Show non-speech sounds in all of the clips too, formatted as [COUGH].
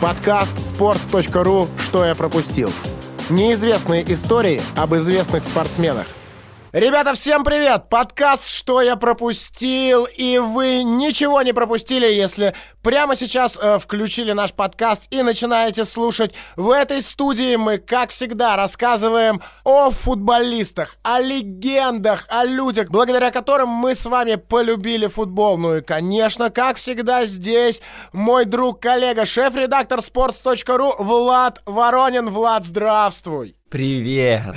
Подкаст sports.ru «Что я пропустил». Неизвестные истории об известных спортсменах. Ребята, всем привет! Подкаст «Что я пропустил?» И вы ничего не пропустили, если прямо сейчас э, включили наш подкаст и начинаете слушать. В этой студии мы, как всегда, рассказываем о футболистах, о легендах, о людях, благодаря которым мы с вами полюбили футбол. Ну и, конечно, как всегда, здесь мой друг, коллега, шеф-редактор sports.ru Влад Воронин. Влад, здравствуй! Привет!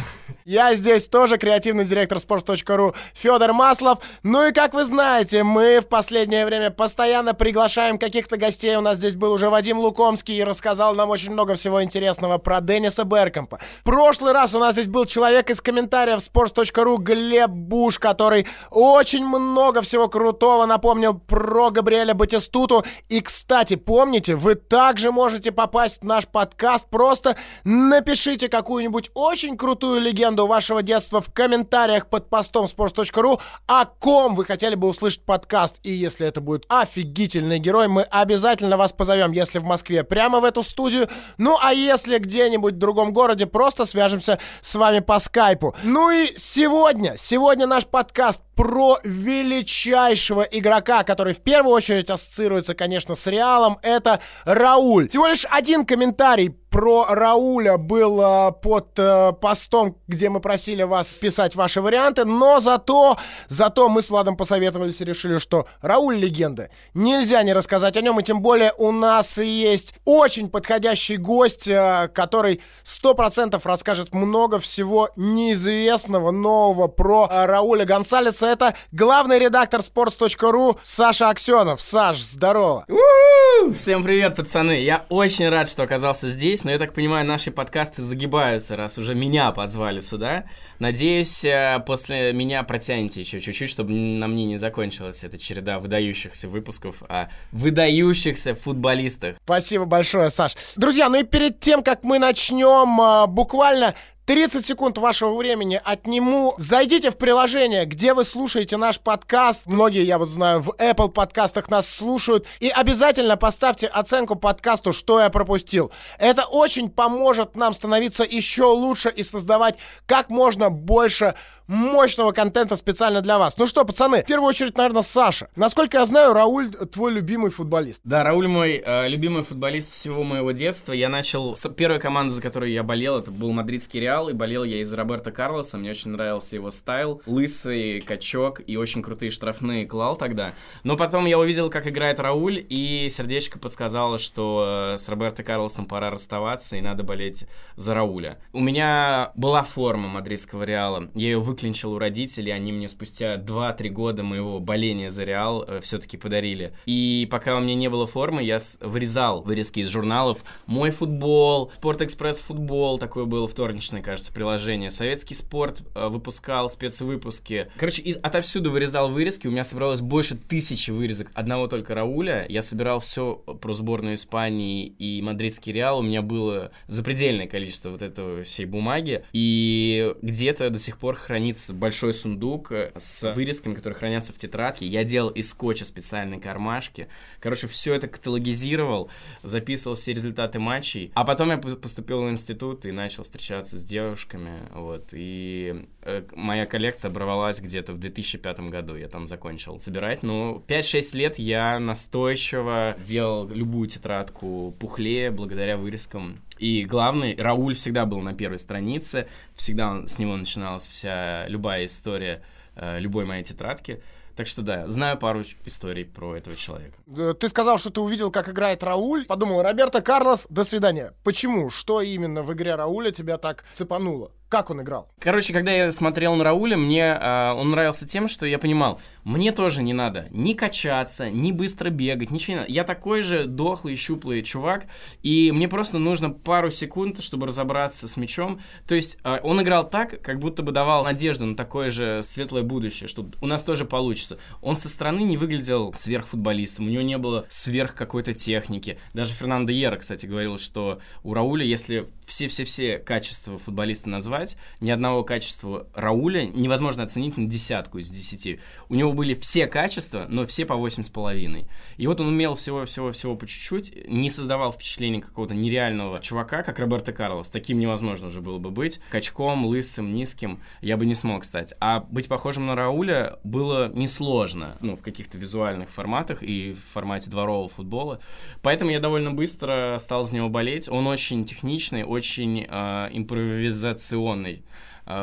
Я здесь тоже креативный директор sports.ru Федор Маслов. Ну и как вы знаете, мы в последнее время постоянно приглашаем каких-то гостей. У нас здесь был уже Вадим Лукомский и рассказал нам очень много всего интересного про Денниса Беркомпа. Прошлый раз у нас здесь был человек из комментариев sports.ru Глеб Буш, который очень много всего крутого напомнил про Габриэля Батистуту. И, кстати, помните, вы также можете попасть в наш подкаст. Просто напишите какую-нибудь очень крутую легенду легенду вашего детства в комментариях под постом sports.ru, о ком вы хотели бы услышать подкаст. И если это будет офигительный герой, мы обязательно вас позовем, если в Москве, прямо в эту студию. Ну, а если где-нибудь в другом городе, просто свяжемся с вами по скайпу. Ну и сегодня, сегодня наш подкаст про величайшего игрока, который в первую очередь ассоциируется, конечно, с Реалом, это Рауль. Всего лишь один комментарий про Рауля был под э, постом, где мы просили вас писать ваши варианты, но зато, зато мы с Владом посоветовались и решили, что Рауль легенда. Нельзя не рассказать о нем, и тем более у нас есть очень подходящий гость, э, который сто процентов расскажет много всего неизвестного, нового про э, Рауля Гонсалеса. Это главный редактор sports.ru Саша Аксенов. Саш, здорово! Всем привет, пацаны! Я очень рад, что оказался здесь здесь, но я так понимаю, наши подкасты загибаются, раз уже меня позвали сюда. Надеюсь, э, после меня протянете еще чуть-чуть, чтобы на мне не закончилась эта череда выдающихся выпусков о выдающихся футболистах. Спасибо большое, Саш. Друзья, ну и перед тем, как мы начнем, э, буквально 30 секунд вашего времени отниму. Зайдите в приложение, где вы слушаете наш подкаст. Многие, я вот знаю, в Apple подкастах нас слушают. И обязательно поставьте оценку подкасту «Что я пропустил». Это очень поможет нам становиться еще лучше и создавать как можно больше мощного контента специально для вас. Ну что, пацаны, в первую очередь, наверное, Саша. Насколько я знаю, Рауль твой любимый футболист. Да, Рауль мой э, любимый футболист всего моего детства. Я начал с первой команды, за которую я болел, это был мадридский Реал, и болел я из Роберта Карлоса. Мне очень нравился его стайл, лысый, качок и очень крутые штрафные клал тогда. Но потом я увидел, как играет Рауль, и сердечко подсказало, что э, с Роберто Карлосом пора расставаться, и надо болеть за Рауля. У меня была форма мадридского Реала. Я ее выклинчил у родителей, они мне спустя 2-3 года моего боления за Реал э, все-таки подарили. И пока у меня не было формы, я вырезал вырезки из журналов «Мой футбол», «Спорт-экспресс футбол», такое было вторничное, кажется, приложение, «Советский спорт» э, выпускал спецвыпуски. Короче, из, отовсюду вырезал вырезки, у меня собралось больше тысячи вырезок одного только Рауля. Я собирал все про сборную Испании и мадридский Реал, у меня было запредельное количество вот этого всей бумаги, и где-то до сих пор хранится большой сундук э, с вырезками, которые хранятся в тетрадке. Я делал из скотча специальные кармашки. Короче, все это каталогизировал, записывал все результаты матчей. А потом я поступил в институт и начал встречаться с девушками. Вот. И э, моя коллекция оборвалась где-то в 2005 году. Я там закончил собирать. Но 5-6 лет я настойчиво делал любую тетрадку пухлее благодаря вырезкам и главный, Рауль всегда был на первой странице, всегда с него начиналась вся любая история э, любой моей тетрадки. Так что да, знаю пару историй про этого человека. Ты сказал, что ты увидел, как играет Рауль. Подумал, Роберто Карлос, до свидания. Почему? Что именно в игре Рауля тебя так цепануло? Как он играл? Короче, когда я смотрел на Рауля, мне э, он нравился тем, что я понимал, мне тоже не надо ни качаться, ни быстро бегать, ничего не надо. Я такой же дохлый, щуплый чувак, и мне просто нужно пару секунд, чтобы разобраться с мячом. То есть э, он играл так, как будто бы давал надежду на такое же светлое будущее, что у нас тоже получится. Он со стороны не выглядел сверхфутболистом, у него не было сверх какой-то техники. Даже Фернандо Ера, кстати, говорил, что у Рауля, если все-все-все качества футболиста назвать, ни одного качества Рауля невозможно оценить на десятку из десяти. У него были все качества, но все по 8,5. И вот он умел всего-всего-всего по чуть-чуть, не создавал впечатления какого-то нереального чувака, как Роберто Карлос. Таким невозможно уже было бы быть. Качком, лысым, низким я бы не смог стать. А быть похожим на Рауля было несложно, ну, в каких-то визуальных форматах и в формате дворового футбола. Поэтому я довольно быстро стал за него болеть. Он очень техничный, очень э, импровизационный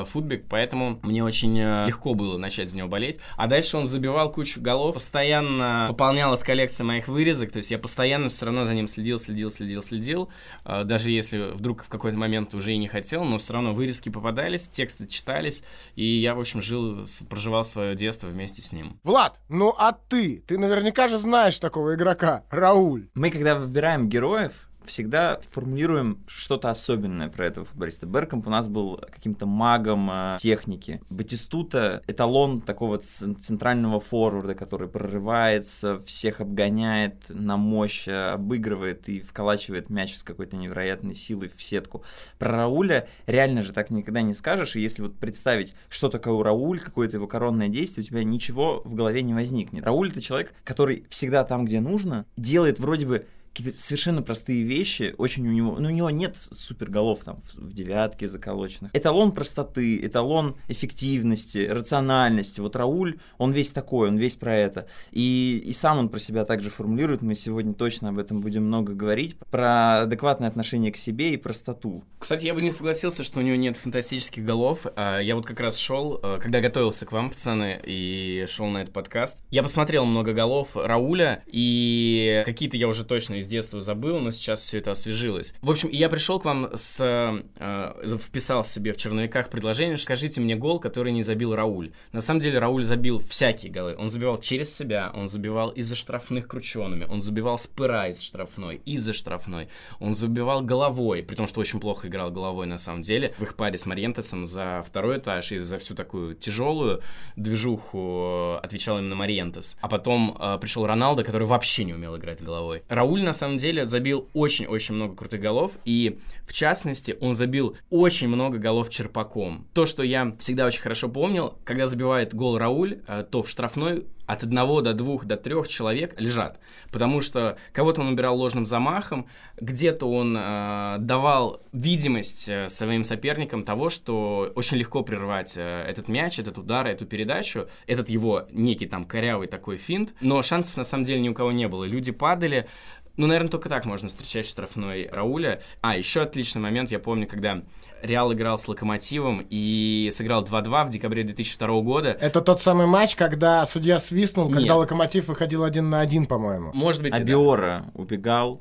футбик, поэтому мне очень э, легко было начать за него болеть. А дальше он забивал кучу голов, постоянно пополнялась коллекция моих вырезок, то есть я постоянно все равно за ним следил, следил, следил, следил, э, даже если вдруг в какой-то момент уже и не хотел, но все равно вырезки попадались, тексты читались, и я, в общем, жил, проживал свое детство вместе с ним. Влад, ну а ты? Ты наверняка же знаешь такого игрока, Рауль. Мы, когда выбираем героев, всегда формулируем что-то особенное про этого футболиста. Беркомп у нас был каким-то магом э, техники. Батистута — эталон такого центрального форварда, который прорывается, всех обгоняет на мощь, э, обыгрывает и вколачивает мяч с какой-то невероятной силой в сетку. Про Рауля реально же так никогда не скажешь, и если вот представить, что такое Рауль, какое-то его коронное действие, у тебя ничего в голове не возникнет. Рауль — это человек, который всегда там, где нужно, делает вроде бы какие-то совершенно простые вещи, очень у него, ну, у него нет супер голов там в, в девятке заколоченных. Эталон простоты, эталон эффективности, рациональности. Вот Рауль, он весь такой, он весь про это. И, и сам он про себя также формулирует, мы сегодня точно об этом будем много говорить, про адекватное отношение к себе и простоту. Кстати, я бы не согласился, что у него нет фантастических голов. А, я вот как раз шел, э, когда готовился к вам, пацаны, и шел на этот подкаст, я посмотрел много голов Рауля, и какие-то я уже точно из детства забыл, но сейчас все это освежилось. В общем, я пришел к вам с... Э, вписал себе в черновиках предложение, скажите мне гол, который не забил Рауль. На самом деле Рауль забил всякие голы. Он забивал через себя, он забивал из-за штрафных крученными, он забивал с пыра из штрафной, из-за штрафной. Он забивал головой, при том, что очень плохо играл головой на самом деле. В их паре с Мариентесом за второй этаж и за всю такую тяжелую движуху э, отвечал именно Мариентес. А потом э, пришел Роналдо, который вообще не умел играть головой. Рауль, на самом деле забил очень-очень много крутых голов, и в частности он забил очень много голов черпаком. То, что я всегда очень хорошо помнил, когда забивает гол Рауль, э, то в штрафной от одного до двух до трех человек лежат. Потому что кого-то он убирал ложным замахом, где-то он э, давал видимость э, своим соперникам того, что очень легко прервать э, этот мяч, этот удар, эту передачу, этот его некий там корявый такой финт. Но шансов на самом деле ни у кого не было. Люди падали, ну, наверное, только так можно встречать штрафной Рауля. А, еще отличный момент, я помню, когда Реал играл с Локомотивом и сыграл 2-2 в декабре 2002 года. Это тот самый матч, когда судья свистнул, когда Нет. Локомотив выходил один на один, по-моему. Может быть, Абиора да. убегал,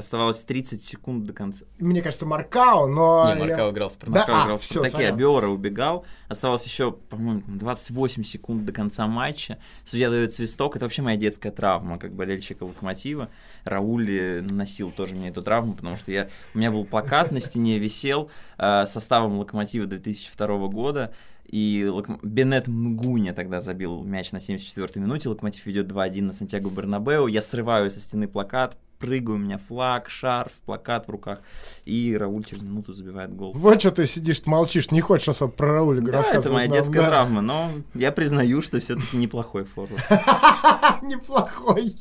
Оставалось 30 секунд до конца. Мне кажется, Маркао, но... Не, Маркао я... играл в Спартаке. Да? Маркао а, играл в Спартаке, а Биора убегал. Оставалось еще, по-моему, 28 секунд до конца матча. Судья дает свисток. Это вообще моя детская травма, как болельщика Локомотива. Рауль носил тоже мне эту травму, потому что я... у меня был плакат на стене, висел э, составом Локомотива 2002 года. И Локом... Бенет Мгуня тогда забил мяч на 74-й минуте. Локомотив ведет 2-1 на Сантьяго Бернабеу. Я срываю со стены плакат, прыгаю, у меня флаг, шарф, плакат в руках, и Рауль через минуту забивает гол. Вот что ты сидишь, молчишь, не хочешь особо про Рауля да, рассказывать. это моя нам, детская да. травма, но я признаю, что все-таки неплохой форвард. [LAUGHS] Неплохой.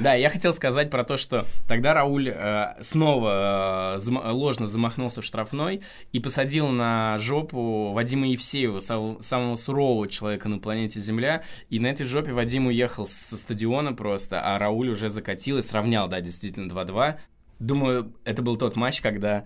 Да, я хотел сказать про то, что тогда Рауль э, снова э, зам- ложно замахнулся в штрафной и посадил на жопу Вадима Евсеева, сам- самого сурового человека на планете Земля. И на этой жопе Вадим уехал со стадиона просто, а Рауль уже закатил и сравнял, да, действительно 2-2. Думаю, это был тот матч, когда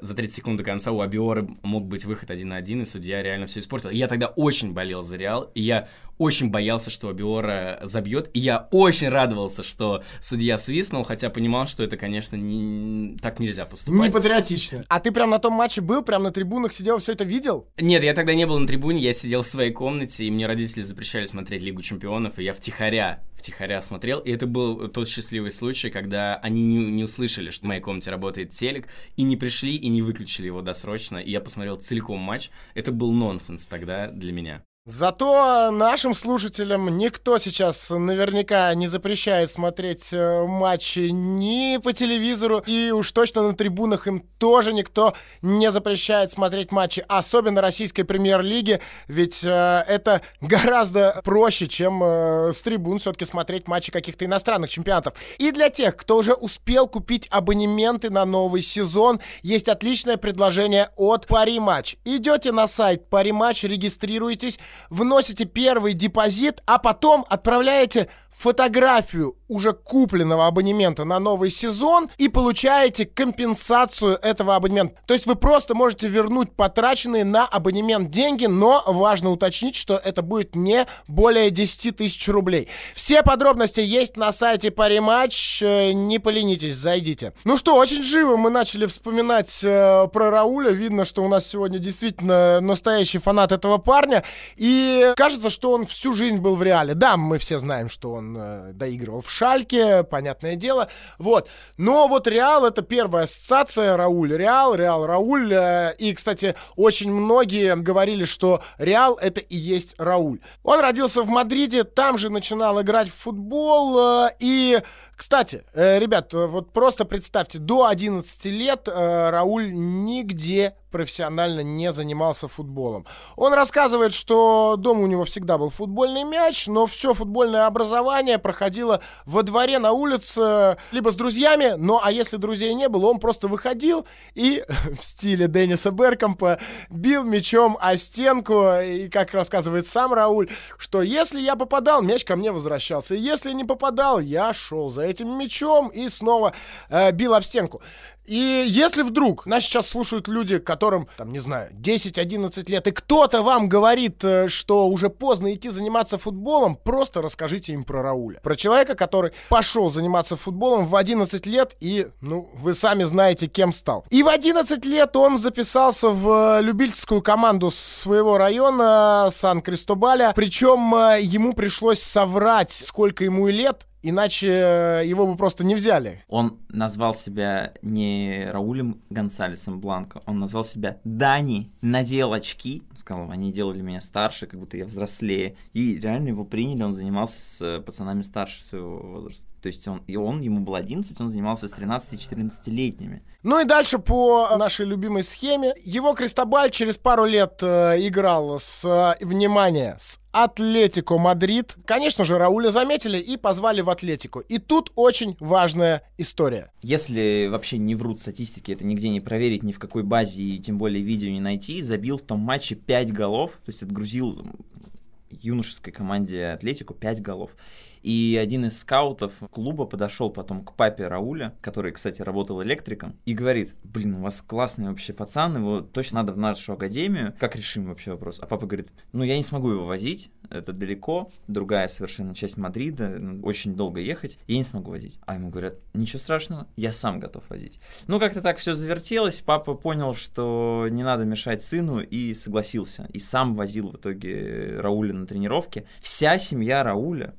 за 30 секунд до конца у Абиора мог быть выход один на один, и судья реально все испортил. И я тогда очень болел за Реал, и я очень боялся, что Абиора забьет, и я очень радовался, что судья свистнул, хотя понимал, что это, конечно, не... так нельзя поступать. Не патриотично. А ты прям на том матче был, прям на трибунах сидел, все это видел? Нет, я тогда не был на трибуне, я сидел в своей комнате, и мне родители запрещали смотреть Лигу Чемпионов, и я втихаря, втихаря смотрел, и это был тот счастливый случай, когда они не, не услышали, что в моей комнате работает телек, и не пришли, и не выключили его досрочно, и я посмотрел целиком матч. Это был нонсенс тогда для меня. Зато нашим слушателям никто сейчас наверняка не запрещает смотреть э, матчи ни по телевизору, и уж точно на трибунах им тоже никто не запрещает смотреть матчи, особенно российской премьер-лиги, ведь э, это гораздо проще, чем э, с трибун все-таки смотреть матчи каких-то иностранных чемпионатов. И для тех, кто уже успел купить абонементы на новый сезон, есть отличное предложение от Пари Матч. Идете на сайт Пари Матч, регистрируйтесь, вносите первый депозит, а потом отправляете фотографию уже купленного абонемента на новый сезон и получаете компенсацию этого абонемента. То есть вы просто можете вернуть потраченные на абонемент деньги, но важно уточнить, что это будет не более 10 тысяч рублей. Все подробности есть на сайте Париматч, э, не поленитесь, зайдите. Ну что, очень живо мы начали вспоминать э, про Рауля, видно, что у нас сегодня действительно настоящий фанат этого парня, и кажется, что он всю жизнь был в реале. Да, мы все знаем, что он э, доигрывал в Шальке, понятное дело. Вот. Но вот Реал это первая ассоциация Рауль. Реал, Реал, Рауль. Э, и, кстати, очень многие говорили, что Реал это и есть Рауль. Он родился в Мадриде, там же начинал играть в футбол. Э, и кстати, э, ребят, вот просто представьте, до 11 лет э, Рауль нигде профессионально не занимался футболом. Он рассказывает, что дома у него всегда был футбольный мяч, но все футбольное образование проходило во дворе на улице, либо с друзьями, но а если друзей не было, он просто выходил и [LAUGHS] в стиле Денниса Беркомпа бил мячом о стенку, и как рассказывает сам Рауль, что если я попадал, мяч ко мне возвращался, и если не попадал, я шел за этим мячом и снова э, бил об стенку. И если вдруг нас сейчас слушают люди, которым, там, не знаю, 10-11 лет, и кто-то вам говорит, э, что уже поздно идти заниматься футболом, просто расскажите им про Рауля. Про человека, который пошел заниматься футболом в 11 лет и, ну, вы сами знаете, кем стал. И в 11 лет он записался в э, любительскую команду своего района Сан-Кристобаля, причем э, ему пришлось соврать, сколько ему лет, Иначе э, его бы просто не взяли. Он назвал себя не Раулем Гонсалесом Бланко, он назвал себя Дани, надел очки, сказал, они делали меня старше, как будто я взрослее. И реально его приняли, он занимался с э, пацанами старше своего возраста. То есть он, и он, ему было 11, он занимался с 13-14-летними. Ну и дальше по нашей любимой схеме. Его Кристобаль через пару лет э, играл с, э, внимание, с Атлетико Мадрид. Конечно же, Рауля заметили и позвали в Атлетико. И тут очень важная история. Если вообще не врут статистики, это нигде не проверить, ни в какой базе, и тем более видео не найти, забил в том матче 5 голов, то есть отгрузил юношеской команде Атлетико 5 голов. И один из скаутов клуба подошел потом к папе Рауля, который, кстати, работал электриком, и говорит, блин, у вас классный вообще пацан, его точно надо в нашу академию, как решим вообще вопрос? А папа говорит, ну я не смогу его возить, это далеко, другая совершенно часть Мадрида, ну, очень долго ехать, я не смогу возить. А ему говорят, ничего страшного, я сам готов возить. Ну, как-то так все завертелось, папа понял, что не надо мешать сыну и согласился. И сам возил в итоге Рауля на тренировке. Вся семья Рауля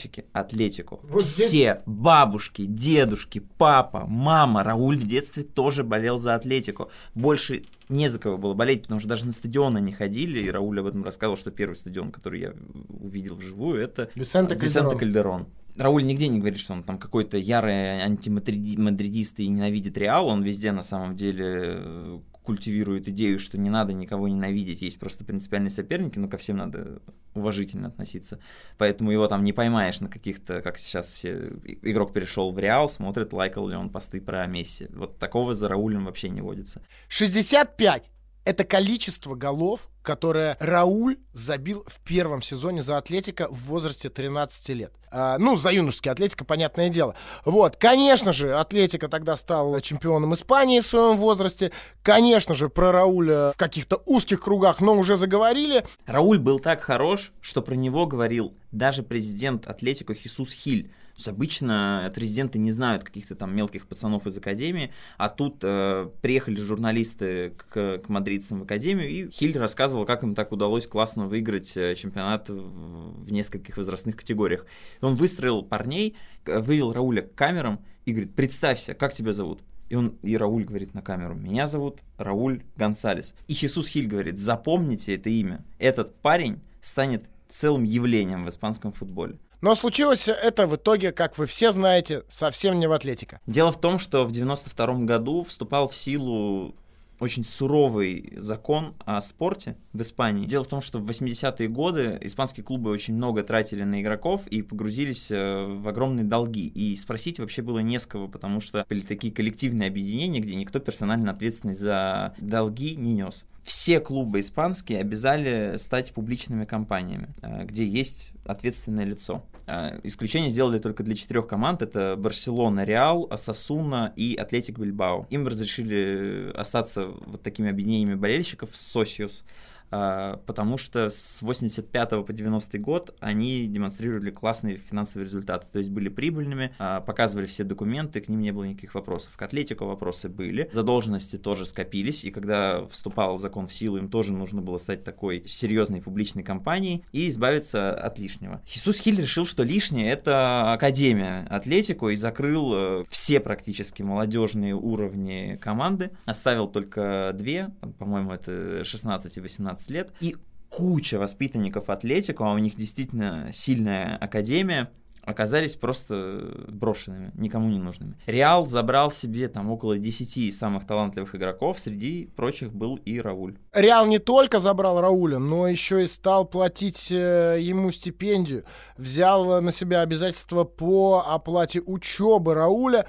болельщики Атлетику. Вот Все, здесь... бабушки, дедушки, папа, мама. Рауль в детстве тоже болел за Атлетику. Больше не за кого было болеть, потому что даже на стадионы не ходили, и Рауль об этом рассказывал, что первый стадион, который я увидел вживую, это Висенте Кальдерон. Кальдерон. Рауль нигде не говорит, что он там какой-то ярый антимадридист и ненавидит Реал, он везде на самом деле э, культивирует идею, что не надо никого ненавидеть, есть просто принципиальные соперники, но ко всем надо уважительно относиться. Поэтому его там не поймаешь на каких-то, как сейчас все, игрок перешел в Реал, смотрит, лайкал ли он посты про Месси. Вот такого за Раулем вообще не водится. 65! Это количество голов, которое Рауль забил в первом сезоне за Атлетика в возрасте 13 лет. А, ну, за юношеский Атлетика, понятное дело. Вот, конечно же, Атлетика тогда стал чемпионом Испании в своем возрасте. Конечно же, про Рауля в каких-то узких кругах, но уже заговорили. Рауль был так хорош, что про него говорил даже президент Атлетико Хисус Хиль обычно резиденты не знают каких-то там мелких пацанов из академии, а тут э, приехали журналисты к, к мадридцам в академию, и Хиль рассказывал, как им так удалось классно выиграть э, чемпионат в, в нескольких возрастных категориях. Он выстроил парней, вывел Рауля к камерам и говорит, представься, как тебя зовут? И он, и Рауль говорит на камеру, меня зовут Рауль Гонсалес. И Хисус Хиль говорит, запомните это имя. Этот парень станет целым явлением в испанском футболе. Но случилось это в итоге, как вы все знаете, совсем не в Атлетико. Дело в том, что в 92 году вступал в силу очень суровый закон о спорте в Испании. Дело в том, что в 80-е годы испанские клубы очень много тратили на игроков и погрузились э, в огромные долги. И спросить вообще было не с кого, потому что были такие коллективные объединения, где никто персонально ответственность за долги не нес все клубы испанские обязали стать публичными компаниями, э, где есть ответственное лицо. Э, исключение сделали только для четырех команд. Это Барселона, Реал, Асасуна и Атлетик Бильбао. Им разрешили остаться вот такими объединениями болельщиков Сосиус. А, потому что с 85 по 90 год они демонстрировали классные финансовые результаты, то есть были прибыльными, а, показывали все документы, к ним не было никаких вопросов. К Атлетику вопросы были, задолженности тоже скопились, и когда вступал закон в силу, им тоже нужно было стать такой серьезной публичной компанией и избавиться от лишнего. Хисус Хиль решил, что лишнее это Академия Атлетику и закрыл э, все практически молодежные уровни команды, оставил только две, по-моему, это 16 и 18 15 лет, и куча воспитанников Атлетику, а у них действительно сильная академия, оказались просто брошенными, никому не нужными. Реал забрал себе там около 10 самых талантливых игроков, среди прочих был и Рауль. Реал не только забрал Рауля, но еще и стал платить э, ему стипендию, взял на себя обязательства по оплате учебы Рауля.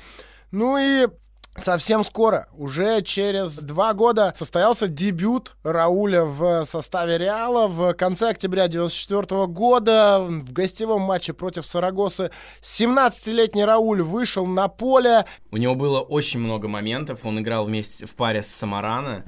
Ну и Совсем скоро, уже через два года, состоялся дебют Рауля в составе Реала. В конце октября 1994 года в гостевом матче против Сарагосы 17-летний Рауль вышел на поле. У него было очень много моментов. Он играл вместе в паре с Самарана,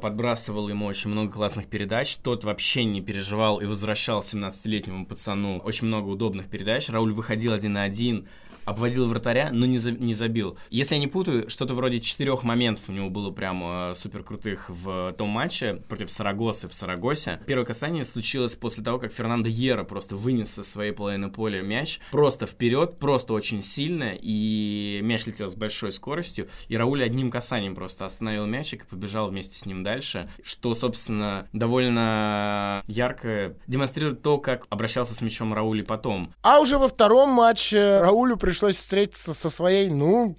подбрасывал ему очень много классных передач. Тот вообще не переживал и возвращал 17-летнему пацану очень много удобных передач. Рауль выходил один на один, обводил вратаря, но не, за, не забил. Если я не путаю, что-то вроде четырех моментов у него было прям э, супер крутых в том матче против Сарагосы в Сарагосе. Первое касание случилось после того, как Фернандо Ера просто вынес со своей половины поля мяч просто вперед, просто очень сильно, и мяч летел с большой скоростью, и Рауль одним касанием просто остановил мячик и побежал вместе с ним дальше, что, собственно, довольно ярко демонстрирует то, как обращался с мячом Раули потом. А уже во втором матче Раулю пришлось встретиться со своей, ну,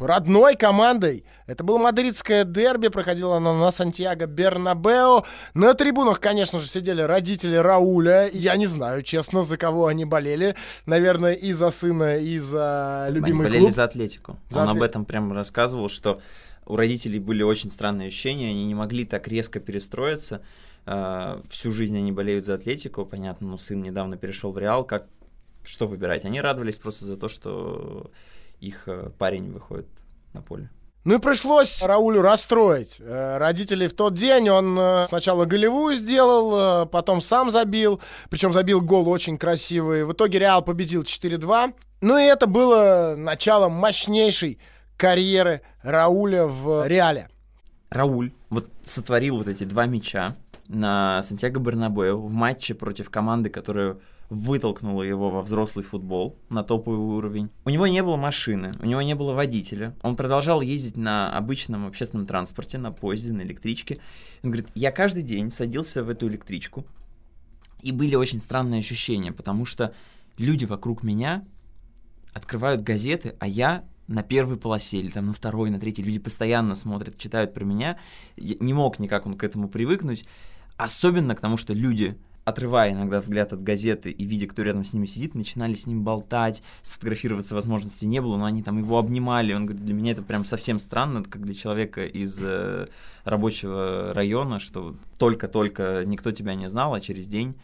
родной командой. Это было мадридское дерби, проходило оно на Сантьяго Бернабео. На трибунах, конечно же, сидели родители Рауля. Я не знаю, честно, за кого они болели. Наверное, и за сына, и за любимый они болели за Атлетику. За Он атлет... об этом прям рассказывал, что у родителей были очень странные ощущения, они не могли так резко перестроиться. Uh, всю жизнь они болеют за Атлетику, понятно, но сын недавно перешел в Реал, как что выбирать. Они радовались просто за то, что их э, парень выходит на поле. Ну и пришлось Раулю расстроить. Э, родителей в тот день он э, сначала голевую сделал, потом сам забил. Причем забил гол очень красивый. В итоге Реал победил 4-2. Ну и это было началом мощнейшей карьеры Рауля в Реале. Рауль вот сотворил вот эти два мяча на Сантьяго Бернабеу в матче против команды, которая вытолкнуло его во взрослый футбол на топовый уровень. У него не было машины, у него не было водителя. Он продолжал ездить на обычном общественном транспорте, на поезде, на электричке. Он говорит, я каждый день садился в эту электричку, и были очень странные ощущения, потому что люди вокруг меня открывают газеты, а я на первой полосе или там на второй, на третьей. Люди постоянно смотрят, читают про меня. Я не мог никак он к этому привыкнуть. Особенно к тому, что люди отрывая иногда взгляд от газеты и видя, кто рядом с ними сидит, начинали с ним болтать, сфотографироваться возможности не было, но они там его обнимали. Он говорит, для меня это прям совсем странно, как для человека из э, рабочего района, что только-только никто тебя не знал, а через день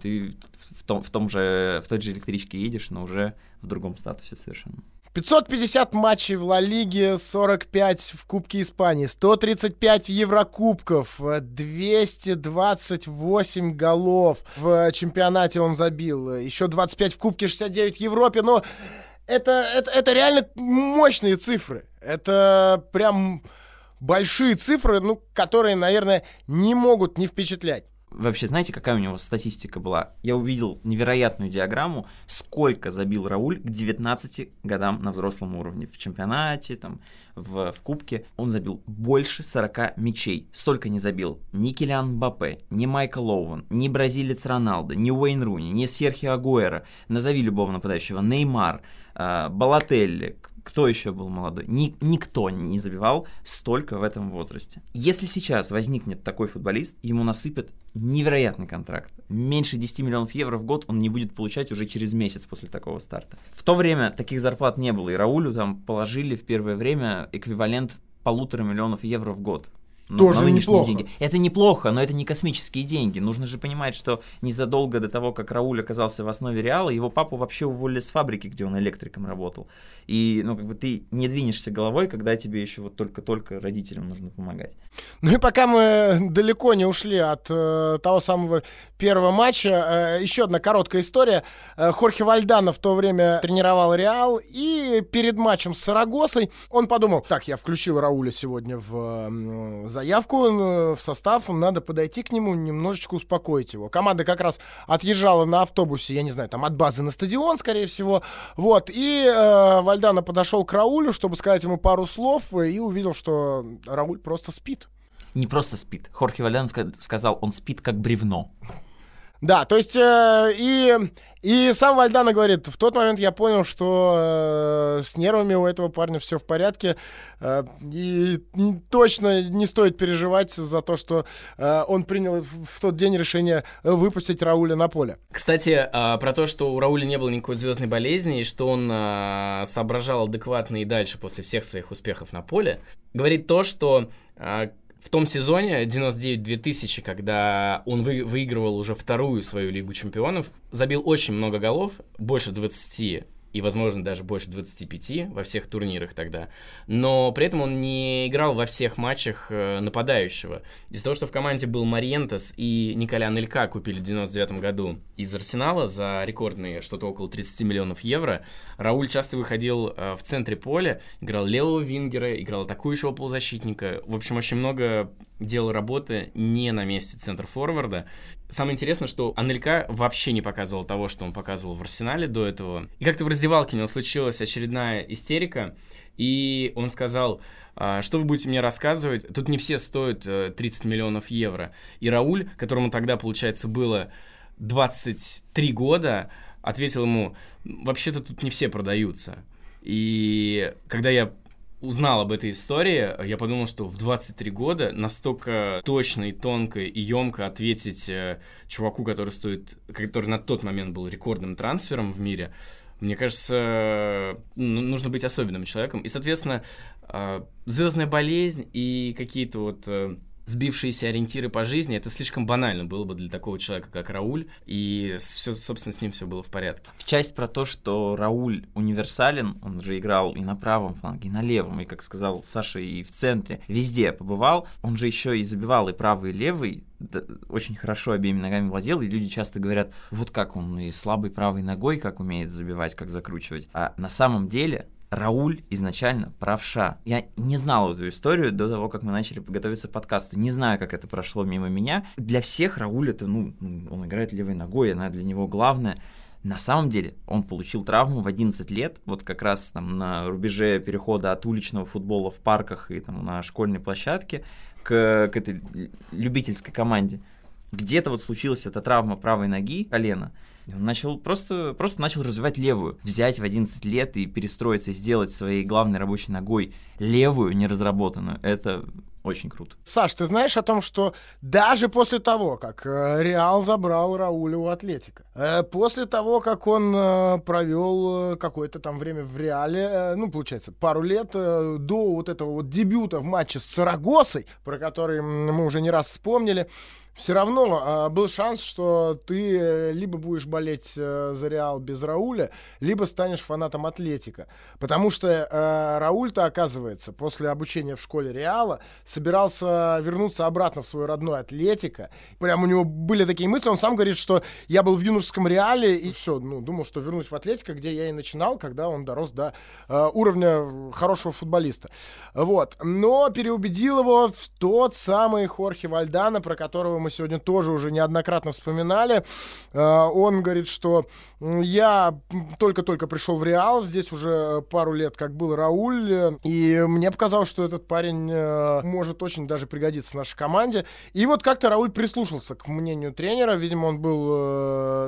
ты в том, в том же, в той же электричке едешь, но уже в другом статусе совершенно. 550 матчей в Ла Лиге, 45 в Кубке Испании, 135 Еврокубков, 228 голов в чемпионате он забил, еще 25 в Кубке, 69 в Европе, но это, это, это реально мощные цифры. Это прям большие цифры, ну, которые, наверное, не могут не впечатлять. Вообще, знаете, какая у него статистика была? Я увидел невероятную диаграмму, сколько забил Рауль к 19 годам на взрослом уровне. В чемпионате, там, в, в кубке. Он забил больше 40 мячей. Столько не забил ни Килиан Бапе, ни Майкл Оуэн, ни бразилец Роналдо, ни Уэйн Руни, ни Серхио Агуэра. Назови любого нападающего. Неймар, э, Балателли, кто еще был молодой? Ни, никто не забивал столько в этом возрасте. Если сейчас возникнет такой футболист, ему насыпят невероятный контракт. Меньше 10 миллионов евро в год он не будет получать уже через месяц после такого старта. В то время таких зарплат не было, и Раулю там положили в первое время эквивалент полутора миллионов евро в год. Тоже на неплохо. деньги. Это неплохо, но это не космические деньги. Нужно же понимать, что незадолго до того, как Рауль оказался в основе Реала, его папу вообще уволили с фабрики, где он электриком работал. И, ну, как бы ты не двинешься головой, когда тебе еще вот только-только родителям нужно помогать. Ну и пока мы далеко не ушли от э, того самого первого матча, э, еще одна короткая история. Э, Хорхе Вальдана в то время тренировал Реал, и перед матчем с Сарагосой он подумал, так, я включил Рауля сегодня в заявку, э, в состав, надо подойти к нему, немножечко успокоить его. Команда как раз отъезжала на автобусе, я не знаю, там от базы на стадион, скорее всего, вот, и э, Вальдана подошел к Раулю, чтобы сказать ему пару слов, и увидел, что Рауль просто спит. Не просто спит. Хорхе Вальдан сказал, он спит как бревно. Да, то есть э, и, и сам Вальдана говорит, в тот момент я понял, что э, с нервами у этого парня все в порядке, э, и, точно не стоит переживать за то, что э, он принял в тот день решение выпустить Рауля на поле. Кстати, э, про то, что у Рауля не было никакой звездной болезни, и что он э, соображал адекватно и дальше после всех своих успехов на поле, говорит то, что э, в том сезоне 99-2000, когда он вы, выигрывал уже вторую свою Лигу Чемпионов, забил очень много голов, больше 20 и, возможно, даже больше 25 во всех турнирах тогда. Но при этом он не играл во всех матчах э, нападающего. Из-за того, что в команде был Мариентес и Николя Нелька купили в 99 году из Арсенала за рекордные что-то около 30 миллионов евро, Рауль часто выходил э, в центре поля, играл левого вингера, играл атакующего полузащитника. В общем, очень много делал работы не на месте центр-форварда. Самое интересное, что Анелька вообще не показывал того, что он показывал в Арсенале до этого. И как-то в раздевалке у него случилась очередная истерика, и он сказал, «А, что вы будете мне рассказывать, тут не все стоят 30 э, миллионов евро. И Рауль, которому тогда, получается, было 23 года, ответил ему, вообще-то тут не все продаются. И когда я узнал об этой истории, я подумал, что в 23 года настолько точно и тонко и емко ответить э, чуваку, который стоит, который на тот момент был рекордным трансфером в мире, мне кажется, ну, нужно быть особенным человеком. И, соответственно, э, звездная болезнь и какие-то вот э, сбившиеся ориентиры по жизни, это слишком банально было бы для такого человека, как Рауль, и, все, собственно, с ним все было в порядке. В часть про то, что Рауль универсален, он же играл и на правом фланге, и на левом, и, как сказал Саша, и в центре, везде побывал, он же еще и забивал и правый, и левый, да, очень хорошо обеими ногами владел, и люди часто говорят, вот как он и слабой правой ногой, как умеет забивать, как закручивать. А на самом деле Рауль изначально правша. Я не знал эту историю до того, как мы начали готовиться к подкасту. Не знаю, как это прошло мимо меня. Для всех Рауль это, ну, он играет левой ногой, она для него главная. На самом деле он получил травму в 11 лет, вот как раз там на рубеже перехода от уличного футбола в парках и там на школьной площадке к, к этой любительской команде. Где-то вот случилась эта травма правой ноги, колена, начал просто, просто начал развивать левую. Взять в 11 лет и перестроиться, сделать своей главной рабочей ногой левую, неразработанную. Это очень круто. Саш, ты знаешь о том, что даже после того, как э, Реал забрал Рауля у Атлетика, э, после того, как он э, провел какое-то там время в Реале, ну, получается, пару лет до вот этого вот дебюта в матче с Сарагосой, про который мы уже не раз вспомнили, все равно э, был шанс, что ты э, либо будешь болеть э, за Реал без Рауля, либо станешь фанатом Атлетика. Потому что э, Рауль-то, оказывается, после обучения в школе Реала собирался вернуться обратно в свой родной Атлетика. Прям у него были такие мысли, он сам говорит, что я был в юношеском Реале и все, ну, думал, что вернусь в Атлетика, где я и начинал, когда он дорос до э, уровня хорошего футболиста. Вот. Но переубедил его тот самый Хорхе Вальдана, про которого мы мы сегодня тоже уже неоднократно вспоминали. Он говорит, что я только-только пришел в Реал, здесь уже пару лет как был Рауль, и мне показалось, что этот парень может очень даже пригодиться нашей команде. И вот как-то Рауль прислушался к мнению тренера, видимо, он был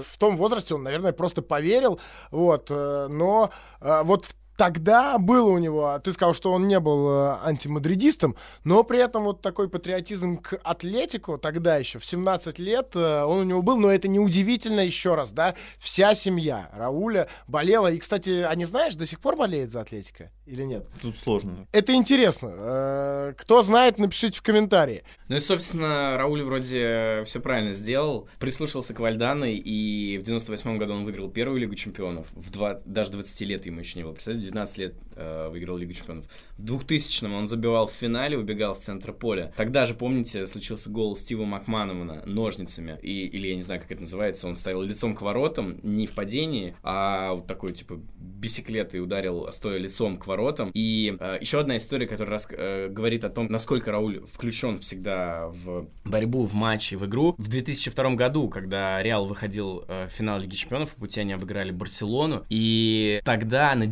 в том возрасте, он, наверное, просто поверил, вот, но вот в тогда было у него, ты сказал, что он не был э, антимадридистом, но при этом вот такой патриотизм к Атлетику тогда еще, в 17 лет, э, он у него был, но это неудивительно еще раз, да, вся семья Рауля болела, и, кстати, а не знаешь, до сих пор болеет за Атлетика или нет? Тут сложно. Это интересно. Э, кто знает, напишите в комментарии. Ну и, собственно, Рауль вроде все правильно сделал, прислушался к Вальдане, и в 98 году он выиграл первую Лигу Чемпионов, в два, даже 20 лет ему еще не было, представляете, 19 лет э, выиграл Лигу Чемпионов. В 2000-м он забивал в финале, убегал с центра поля. Тогда же, помните, случился гол Стива Макманамана ножницами, и, или я не знаю, как это называется, он ставил лицом к воротам, не в падении, а вот такой, типа, бисеклет и ударил, стоя лицом к воротам. И э, еще одна история, которая рас, э, говорит о том, насколько Рауль включен всегда в борьбу, в матче, в игру. В 2002 году, когда Реал выходил э, в финал Лиги Чемпионов, по пути они обыграли Барселону, и тогда на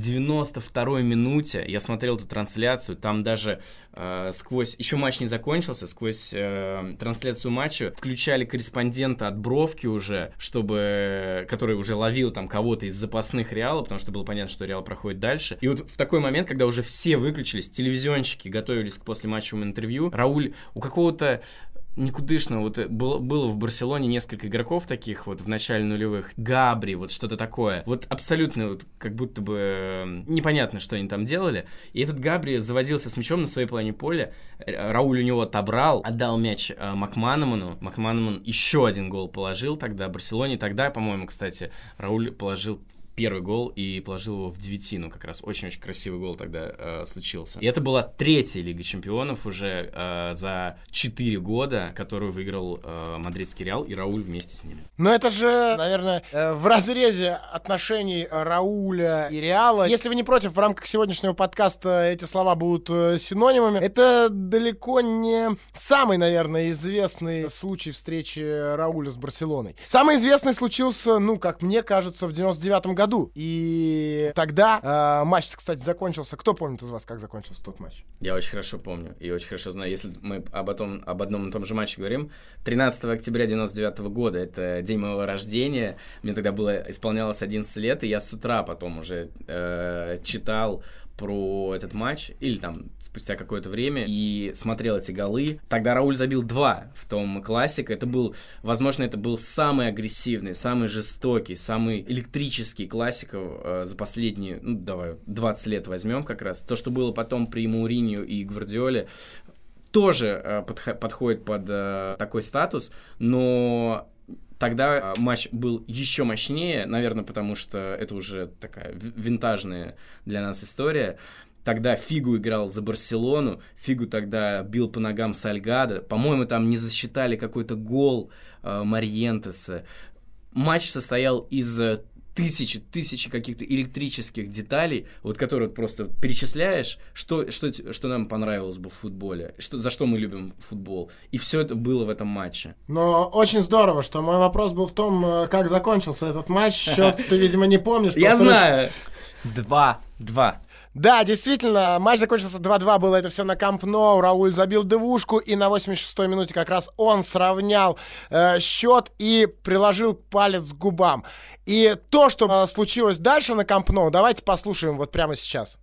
92-й минуте я смотрел эту трансляцию, там даже э, сквозь, еще матч не закончился, сквозь э, трансляцию матча включали корреспондента от Бровки уже, чтобы, который уже ловил там кого-то из запасных Реала, потому что было понятно, что Реал проходит дальше. И вот в такой момент, когда уже все выключились, телевизионщики готовились к послематчевому интервью, Рауль у какого-то никудышно. Вот э, было, было в Барселоне несколько игроков таких вот в начале нулевых. Габри, вот что-то такое. Вот абсолютно вот как будто бы эм, непонятно, что они там делали. И этот Габри завозился с мячом на своей половине поля. Рауль у него отобрал, отдал мяч э, Макманаману. Макманаман еще один гол положил тогда Барселоне. Тогда, по-моему, кстати, Рауль положил первый гол и положил его в девятину как раз. Очень-очень красивый гол тогда э, случился. И это была третья Лига Чемпионов уже э, за 4 года, которую выиграл э, Мадридский Реал и Рауль вместе с ними. Но это же, наверное, э, в разрезе отношений Рауля и Реала. Если вы не против, в рамках сегодняшнего подкаста эти слова будут э, синонимами. Это далеко не самый, наверное, известный случай встречи Рауля с Барселоной. Самый известный случился, ну, как мне кажется, в 99 году году. И тогда э, матч, кстати, закончился. Кто помнит из вас, как закончился тот матч? Я очень хорошо помню и очень хорошо знаю. Если мы об, этом, об одном и том же матче говорим, 13 октября 99 года, это день моего рождения, мне тогда было исполнялось 11 лет, и я с утра потом уже э, читал про этот матч, или там спустя какое-то время, и смотрел эти голы. Тогда Рауль забил два в том классике. Это был, возможно, это был самый агрессивный, самый жестокий, самый электрический классиков э, за последние, ну, давай, 20 лет возьмем как раз. То, что было потом при Мауринью и Гвардиоле, тоже э, подх- подходит под э, такой статус, но Тогда а, матч был еще мощнее, наверное, потому что это уже такая винтажная для нас история. Тогда Фигу играл за Барселону, Фигу тогда бил по ногам Сальгада. По-моему, там не засчитали какой-то гол э, Мариентеса. Матч состоял из тысячи, тысячи каких-то электрических деталей, вот которые вот просто перечисляешь, что, что, что нам понравилось бы в футболе, что, за что мы любим футбол. И все это было в этом матче. Но очень здорово, что мой вопрос был в том, э, как закончился этот матч. Счет ты, видимо, не помнишь. Я знаю. Два. Да, действительно, матч закончился 2-2, было это все на Камп Ноу, Рауль забил девушку, и на 86-й минуте как раз он сравнял э, счет и приложил палец к губам. И то, что э, случилось дальше на Камп Ноу, давайте послушаем вот прямо сейчас.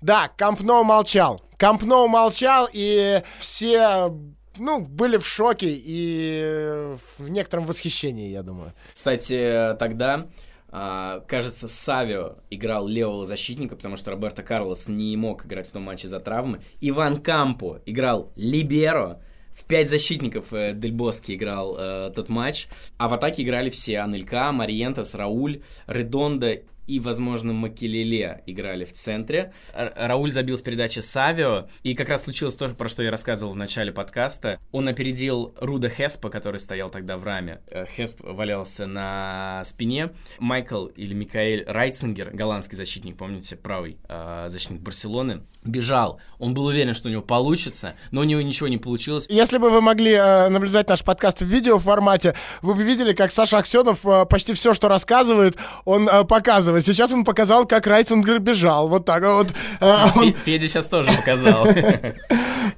Да, Камп Ноу молчал. Камп Ноу молчал, и все ну, были в шоке и в некотором восхищении, я думаю. Кстати, тогда Uh, кажется, Савио играл левого защитника, потому что Роберто Карлос не мог играть в том матче за травмы. Иван Кампо играл либеро. В пять защитников э, Дель Боски играл э, тот матч. А в атаке играли все. Анелька, Мариентес, Рауль, Редонда и, возможно, Макелеле играли в центре. Рауль забил с передачи Савио, и как раз случилось то, про что я рассказывал в начале подкаста. Он опередил Руда Хеспа, который стоял тогда в раме. Э, Хесп валялся на спине. Майкл или Микаэль Райтцингер, голландский защитник, помните, правый э, защитник Барселоны, бежал. Он был уверен, что у него получится, но у него ничего не получилось. Если бы вы могли э, наблюдать наш подкаст в видеоформате, вы бы видели, как Саша Аксенов э, почти все, что рассказывает, он э, показывает. Сейчас он показал, как Райцингер бежал. Вот так вот. Э, он... Федя сейчас тоже показал.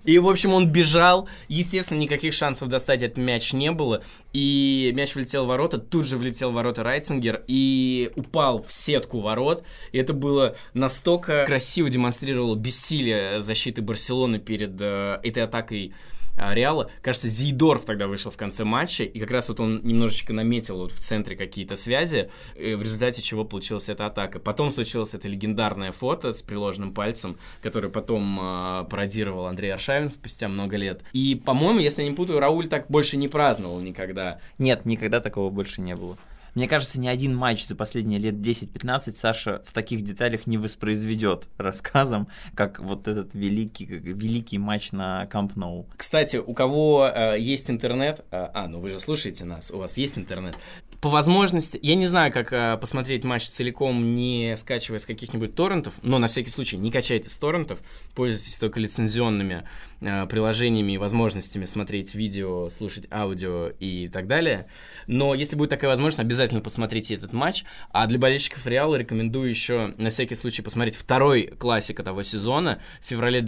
И, в общем, он бежал. Естественно, никаких шансов достать этот мяч не было. И мяч влетел в ворота, тут же влетел в ворота Райцингер и упал в сетку ворот. И это было настолько красиво демонстрировало бессилие защиты Барселоны перед э, этой атакой а, Реала. Кажется, Зейдорф тогда вышел в конце матча, и как раз вот он немножечко наметил вот в центре какие-то связи, э, в результате чего получилась эта атака. Потом случилось это легендарное фото с приложенным пальцем, которое потом э, пародировал Андрей Аршавин спустя много лет. И, по-моему, если я не путаю, Рауль так больше не праздновал никогда. Нет, никогда такого больше не было. Мне кажется, ни один матч за последние лет 10-15 Саша в таких деталях не воспроизведет рассказом, как вот этот великий, великий матч на Камп Ноу. Кстати, у кого э, есть интернет, э, а, ну вы же слушаете нас, у вас есть интернет, по возможности, я не знаю, как э, посмотреть матч целиком, не скачивая с каких-нибудь торрентов, но на всякий случай не качайте с торрентов, пользуйтесь только лицензионными э, приложениями и возможностями смотреть видео, слушать аудио и так далее. Но если будет такая возможность, обязательно посмотрите этот матч. А для болельщиков Реала рекомендую еще на всякий случай посмотреть второй классика того сезона в феврале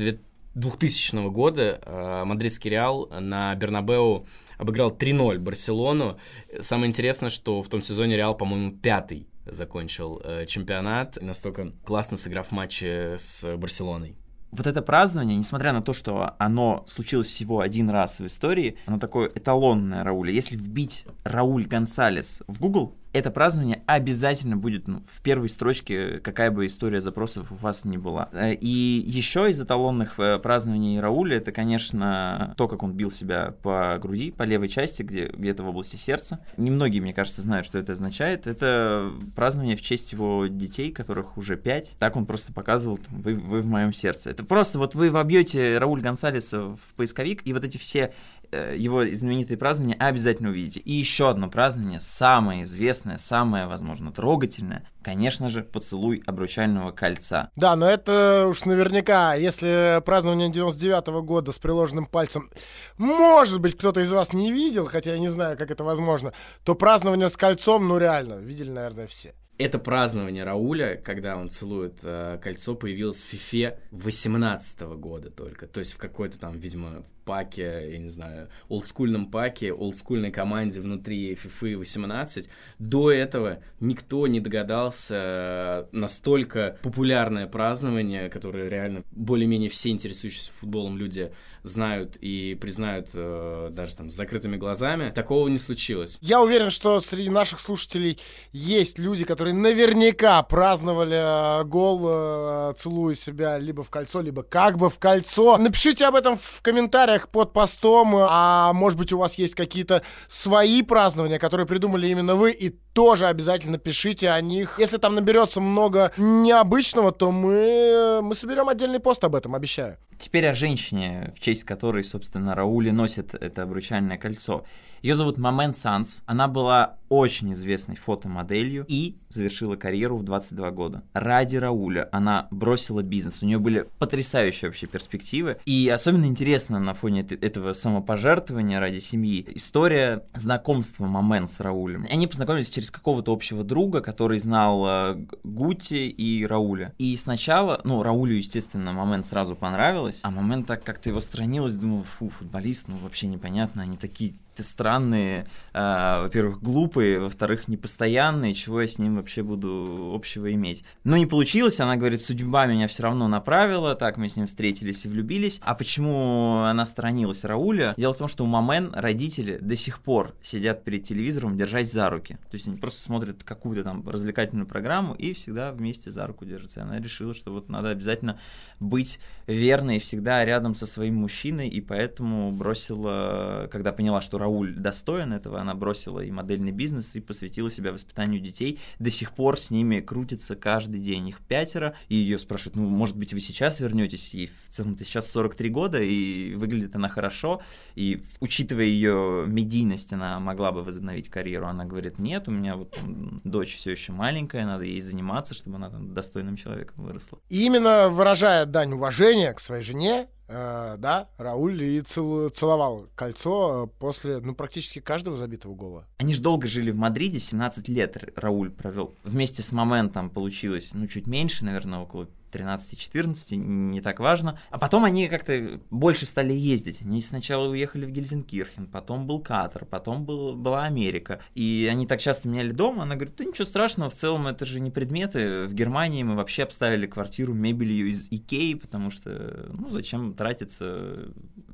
2000 года э, мадридский Реал на Бернабеу обыграл 3-0 Барселону. Самое интересное, что в том сезоне Реал, по-моему, пятый закончил э, чемпионат, настолько классно сыграв матчи с Барселоной вот это празднование, несмотря на то, что оно случилось всего один раз в истории, оно такое эталонное Рауля. Если вбить Рауль Гонсалес в Google, это празднование обязательно будет ну, в первой строчке, какая бы история запросов у вас ни была. Э, и еще из эталонных э, празднований Рауля, это, конечно, то, как он бил себя по груди, по левой части, где, где-то в области сердца. Немногие, мне кажется, знают, что это означает. Это празднование в честь его детей, которых уже пять. Так он просто показывал, вы, вы в моем сердце. Это просто вот вы вобьете Рауль Гонсалеса в поисковик, и вот эти все его знаменитые празднования обязательно увидите. И еще одно празднование, самое известное, самое, возможно, трогательное, конечно же, поцелуй обручального кольца. Да, но это уж наверняка, если празднование 99 -го года с приложенным пальцем, может быть, кто-то из вас не видел, хотя я не знаю, как это возможно, то празднование с кольцом, ну реально, видели, наверное, все. Это празднование Рауля, когда он целует э, кольцо, появилось в Фифе 18 -го года только. То есть в какой-то там, видимо, паке, я не знаю, олдскульном паке, олдскульной команде внутри FIFA 18. До этого никто не догадался настолько популярное празднование, которое реально более-менее все интересующиеся футболом люди знают и признают э, даже там с закрытыми глазами. Такого не случилось. Я уверен, что среди наших слушателей есть люди, которые наверняка праздновали э, гол, э, целуя себя либо в кольцо, либо как бы в кольцо. Напишите об этом в комментариях комментариях под постом, а может быть у вас есть какие-то свои празднования, которые придумали именно вы, и тоже обязательно пишите о них. Если там наберется много необычного, то мы, мы соберем отдельный пост об этом, обещаю. Теперь о женщине, в честь которой, собственно, Раули носит это обручальное кольцо. Ее зовут Мамен Санс. Она была очень известной фотомоделью и завершила карьеру в 22 года. Ради Рауля она бросила бизнес. У нее были потрясающие вообще перспективы. И особенно интересно на фоне этого самопожертвования ради семьи история знакомства Мамен с Раулем. Они познакомились через какого-то общего друга, который знал э, Гути и Рауля. И сначала, ну, Раулю, естественно, Мамен сразу понравилось, а Мамен так как-то его странилась, думал, фу, футболист, ну, вообще непонятно, они такие странные, э, во-первых, глупые, во-вторых, непостоянные, чего я с ним вообще буду общего иметь. Но не получилось, она говорит, судьба меня все равно направила, так мы с ним встретились и влюбились. А почему она сторонилась Рауля? Дело в том, что у Мамен родители до сих пор сидят перед телевизором, держась за руки. То есть они просто смотрят какую-то там развлекательную программу и всегда вместе за руку держатся. Она решила, что вот надо обязательно быть верной всегда рядом со своим мужчиной, и поэтому бросила, когда поняла, что Рауль достоин этого, она бросила и модельный бизнес, и посвятила себя воспитанию детей. До сих пор с ними крутится каждый день их пятеро, и ее спрашивают, ну, может быть, вы сейчас вернетесь, ей в целом-то сейчас 43 года, и выглядит она хорошо, и учитывая ее медийность, она могла бы возобновить карьеру. Она говорит, нет, у меня вот дочь все еще маленькая, надо ей заниматься, чтобы она там достойным человеком выросла. И именно выражая дань уважения к своей жене, да, Рауль и цел, целовал кольцо э, после, ну, практически каждого забитого гола. Они же долго жили в Мадриде, 17 лет Рауль провел. Вместе с Моментом получилось, ну, чуть меньше, наверное, около 13-14, не так важно. А потом они как-то больше стали ездить. Они сначала уехали в Гельзенкирхен, потом был Катар, потом был, была Америка. И они так часто меняли дом, она говорит, да ничего страшного, в целом это же не предметы. В Германии мы вообще обставили квартиру мебелью из Икеи, потому что, ну, зачем тратиться,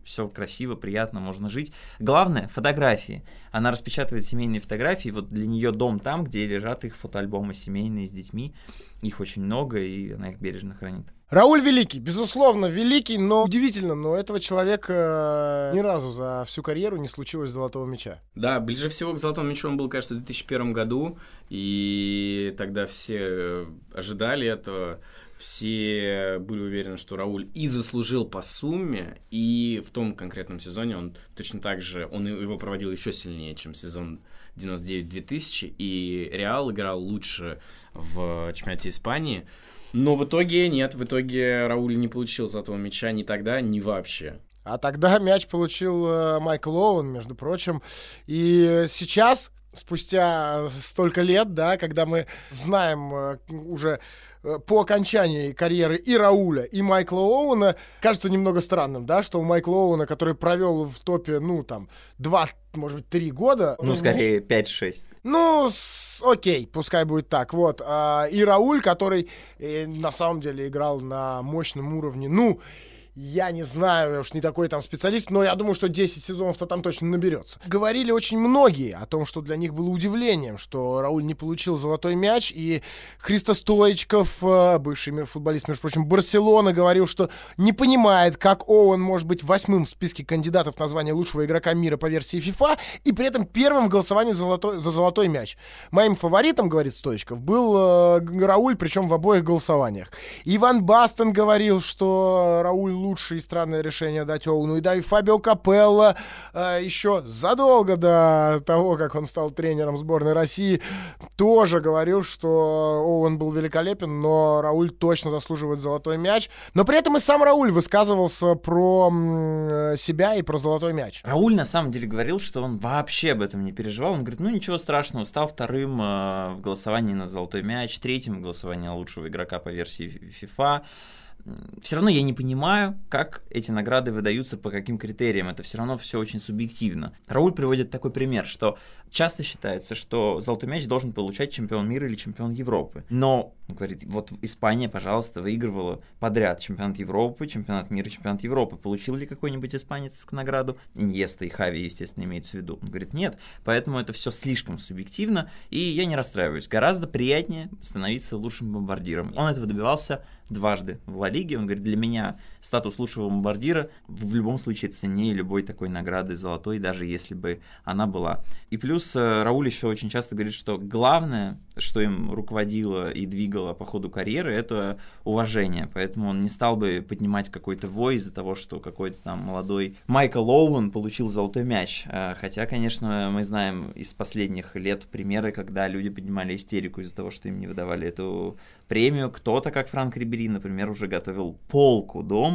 все красиво, приятно, можно жить. Главное, фотографии. Она распечатывает семейные фотографии, вот для нее дом там, где лежат их фотоальбомы семейные с детьми. Их очень много, и она их бережно хранит. Рауль великий, безусловно, великий, но удивительно, но этого человека э, ни разу за всю карьеру не случилось золотого мяча. Да, ближе всего к золотому мячу он был, кажется, в 2001 году, и тогда все э, ожидали этого, все были уверены, что Рауль и заслужил по сумме, и в том конкретном сезоне он точно так же, он его проводил еще сильнее, чем сезон 99-2000, и Реал играл лучше в чемпионате Испании. Но в итоге нет, в итоге Рауль не получил золотого мяча ни тогда, ни вообще. А тогда мяч получил э, Майкл Оуэн, между прочим. И сейчас, спустя столько лет, да, когда мы знаем э, уже по окончании карьеры и Рауля, и Майкла Оуэна, кажется немного странным, да, что у Майкла Оуэна, который провел в топе, ну, там, два, может быть, три года... Ну, скорее, 5-6. Ну, окей, пускай будет так, вот. А, и Рауль, который э, на самом деле играл на мощном уровне, ну, я не знаю, я уж не такой там специалист, но я думаю, что 10 сезонов-то там точно наберется. Говорили очень многие о том, что для них было удивлением, что Рауль не получил золотой мяч, и Христо Стоичков, э, бывший футболист, между прочим, Барселона, говорил, что не понимает, как Оуэн может быть восьмым в списке кандидатов на звание лучшего игрока мира по версии FIFA, и при этом первым в голосовании золотой, за золотой мяч. Моим фаворитом, говорит Стоичков, был э, Рауль, причем в обоих голосованиях. Иван Бастон говорил, что Рауль лучшее и странное решение дать Оуну. И да, и Фабио Капелло э, еще задолго до того, как он стал тренером сборной России, тоже говорил, что Оуэн был великолепен, но Рауль точно заслуживает золотой мяч. Но при этом и сам Рауль высказывался про м, себя и про золотой мяч. Рауль на самом деле говорил, что он вообще об этом не переживал. Он говорит, ну ничего страшного, стал вторым э, в голосовании на золотой мяч, третьим в голосовании лучшего игрока по версии FIFA все равно я не понимаю, как эти награды выдаются, по каким критериям. Это все равно все очень субъективно. Рауль приводит такой пример, что часто считается, что золотой мяч должен получать чемпион мира или чемпион Европы. Но, говорит, вот Испания, пожалуйста, выигрывала подряд чемпионат Европы, чемпионат мира, чемпионат Европы. Получил ли какой-нибудь испанец награду? Иньеста и Хави, естественно, имеется в виду. Он говорит, нет, поэтому это все слишком субъективно, и я не расстраиваюсь. Гораздо приятнее становиться лучшим бомбардиром. Он этого добивался дважды в Ла Лиге. Он говорит, для меня статус лучшего бомбардира в любом случае ценнее любой такой награды золотой, даже если бы она была. И плюс э, Рауль еще очень часто говорит, что главное, что им руководило и двигало по ходу карьеры, это уважение. Поэтому он не стал бы поднимать какой-то вой из-за того, что какой-то там молодой Майкл Оуэн получил золотой мяч. Э, хотя, конечно, мы знаем из последних лет примеры, когда люди поднимали истерику из-за того, что им не выдавали эту премию. Кто-то, как Франк Рибери, например, уже готовил полку дома,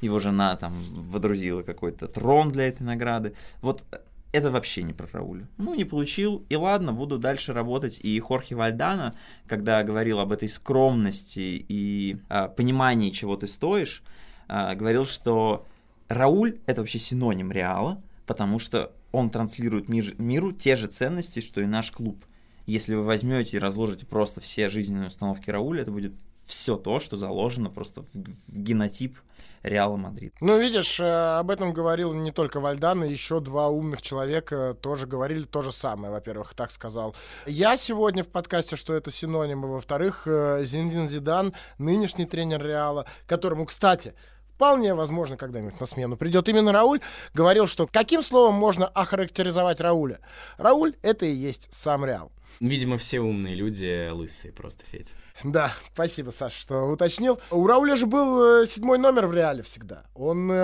его жена там водрузила какой-то трон для этой награды. Вот это вообще не про Рауля. Ну, не получил, и ладно, буду дальше работать. И Хорхе Вальдана, когда говорил об этой скромности и а, понимании, чего ты стоишь, а, говорил, что Рауль — это вообще синоним Реала, потому что он транслирует мир, миру те же ценности, что и наш клуб. Если вы возьмете и разложите просто все жизненные установки Рауля, это будет все то, что заложено просто в, в генотип Реала Мадрид. Ну, видишь, э, об этом говорил не только Вальдано, и еще два умных человека тоже говорили то же самое, во-первых, так сказал. Я сегодня в подкасте, что это синонимы, во-вторых, э, Зинедин Зидан, нынешний тренер Реала, которому, кстати, вполне возможно, когда-нибудь на смену придет именно Рауль, говорил, что каким словом можно охарактеризовать Рауля? Рауль — это и есть сам Реал. Видимо, все умные люди лысые просто, Федь. Да, спасибо, Саша, что уточнил. У Рауля же был э, седьмой номер в Реале всегда. Он э,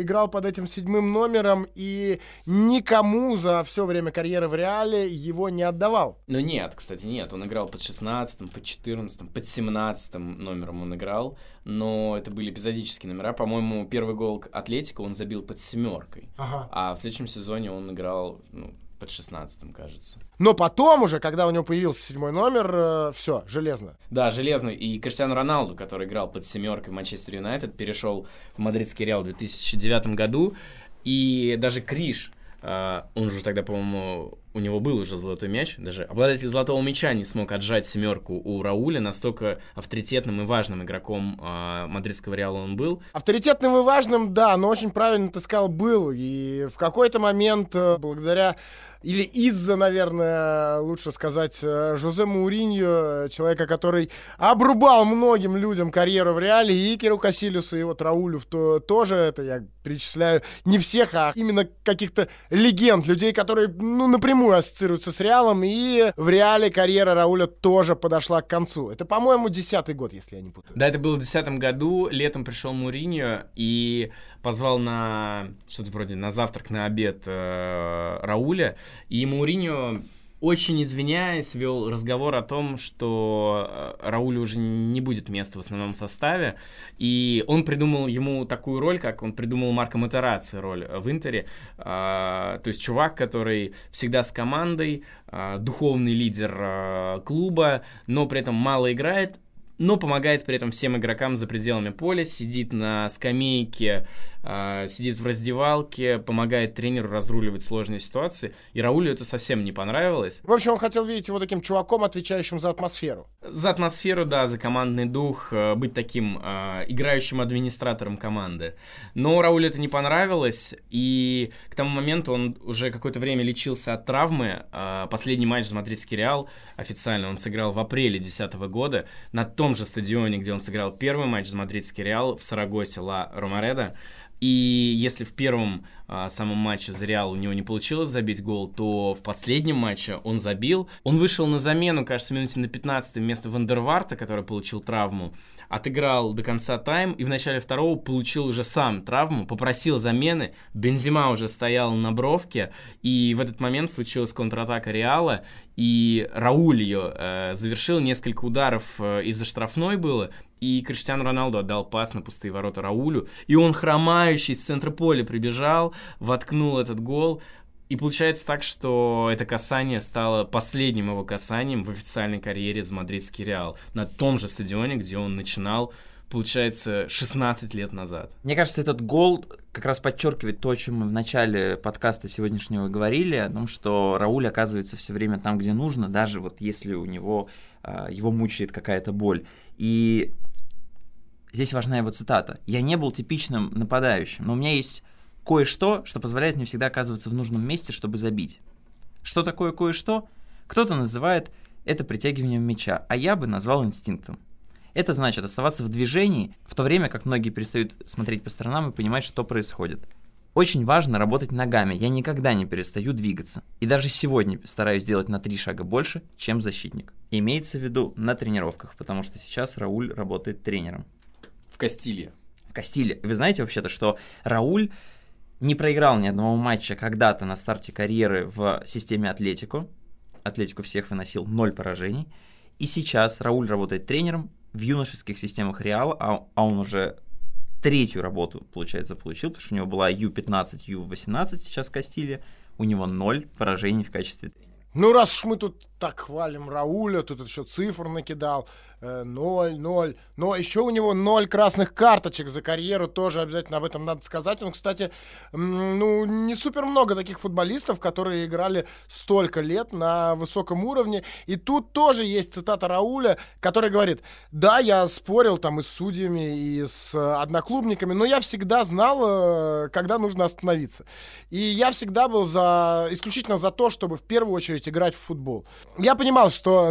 играл под этим седьмым номером и никому за все время карьеры в Реале его не отдавал. Ну нет, кстати, нет. Он играл под 16 под 14 под 17 номером он играл, но это были эпизодические номера. По-моему, первый гол Атлетика он забил под семеркой. Ага. А в следующем сезоне он играл ну, под 16 кажется. Но потом уже, когда у него появился седьмой номер, э, все, железно. Да, железно. И Криштиану Роналду, который играл под семеркой в Манчестер Юнайтед, перешел в мадридский Реал в 2009 году. И даже Криш, э, он же тогда, по-моему, у него был уже золотой мяч, даже обладатель золотого мяча не смог отжать семерку у Рауля, настолько авторитетным и важным игроком э, мадридского Реала он был. Авторитетным и важным, да, но очень правильно ты сказал, был. И в какой-то момент, э, благодаря или из-за, наверное, лучше сказать, э, Жозе Мауриньо, человека, который обрубал многим людям карьеру в Реале, и Икеру Касилюсу, и вот Раулю то, тоже, это я перечисляю не всех, а именно каких-то легенд, людей, которые, ну, напрямую ассоциируются с Реалом, и в Реале карьера Рауля тоже подошла к концу. Это, по-моему, десятый год, если я не путаю. Да, это было в десятом году, летом пришел Муриньо и позвал на, что-то вроде на завтрак, на обед э, Рауля, и Мауриньо очень извиняясь, вел разговор о том, что э, Раулю уже не будет места в основном составе, и он придумал ему такую роль, как он придумал Марко Матераци роль в Интере, а, то есть чувак, который всегда с командой, а, духовный лидер а, клуба, но при этом мало играет, но помогает при этом всем игрокам за пределами поля, сидит на скамейке, э, сидит в раздевалке, помогает тренеру разруливать сложные ситуации. И Раулю это совсем не понравилось. В общем, он хотел видеть его таким чуваком, отвечающим за атмосферу. За атмосферу, да, за командный дух, э, быть таким э, играющим администратором команды. Но Раулю это не понравилось, и к тому моменту он уже какое-то время лечился от травмы. Э, последний матч за Мадридский Реал официально он сыграл в апреле 2010 года на том том же стадионе, где он сыграл первый матч за мадридский Реал в Сарагосе Ла Ромареда. И если в первом самом матче за Реал у него не получилось забить гол, то в последнем матче он забил. Он вышел на замену, кажется, минуте на 15 вместо Вандерварта, который получил травму отыграл до конца тайм и в начале второго получил уже сам травму, попросил замены, Бензима уже стоял на бровке, и в этот момент случилась контратака Реала, и Рауль ее э, завершил, несколько ударов э, из-за штрафной было, и Криштиану Роналду отдал пас на пустые ворота Раулю, и он хромающий с центра поля прибежал, воткнул этот гол, и получается так, что это касание стало последним его касанием в официальной карьере за мадридский Реал. На том же стадионе, где он начинал получается, 16 лет назад. Мне кажется, этот гол как раз подчеркивает то, о чем мы в начале подкаста сегодняшнего говорили, о том, что Рауль оказывается все время там, где нужно, даже вот если у него а, его мучает какая-то боль. И здесь важна его цитата. «Я не был типичным нападающим, но у меня есть кое-что, что позволяет мне всегда оказываться в нужном месте, чтобы забить. Что такое кое-что? Кто-то называет это притягиванием мяча, а я бы назвал инстинктом. Это значит оставаться в движении, в то время как многие перестают смотреть по сторонам и понимать, что происходит. Очень важно работать ногами, я никогда не перестаю двигаться. И даже сегодня стараюсь сделать на три шага больше, чем защитник. Имеется в виду на тренировках, потому что сейчас Рауль работает тренером. В Кастилье. В Кастилье. Вы знаете вообще-то, что Рауль не проиграл ни одного матча когда-то на старте карьеры в системе Атлетико. Атлетику всех выносил ноль поражений. И сейчас Рауль работает тренером в юношеских системах Реала, а, а он уже третью работу, получается, получил, потому что у него была Ю-15, Ю-18 сейчас в Кастиле, у него ноль поражений в качестве тренера. Ну, раз уж мы тут так хвалим Рауля, тут еще цифр накидал, э, ноль, ноль. Но еще у него ноль красных карточек за карьеру, тоже обязательно об этом надо сказать. Он, кстати, ну, не супер много таких футболистов, которые играли столько лет на высоком уровне. И тут тоже есть цитата Рауля, который говорит, да, я спорил там и с судьями, и с одноклубниками, но я всегда знал, э, когда нужно остановиться. И я всегда был за, исключительно за то, чтобы в первую очередь играть в футбол я понимал, что